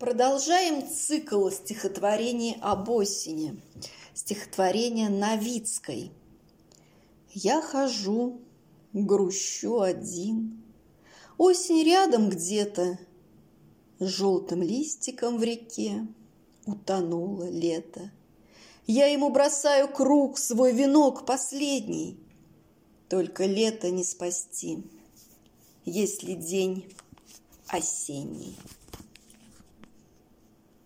Продолжаем цикл стихотворений об осени. Стихотворение Новицкой. Я хожу, грущу один. Осень рядом где-то, Желтым листиком в реке Утонуло лето. Я ему бросаю круг, свой венок последний. Только лето не спасти, Если день осенний.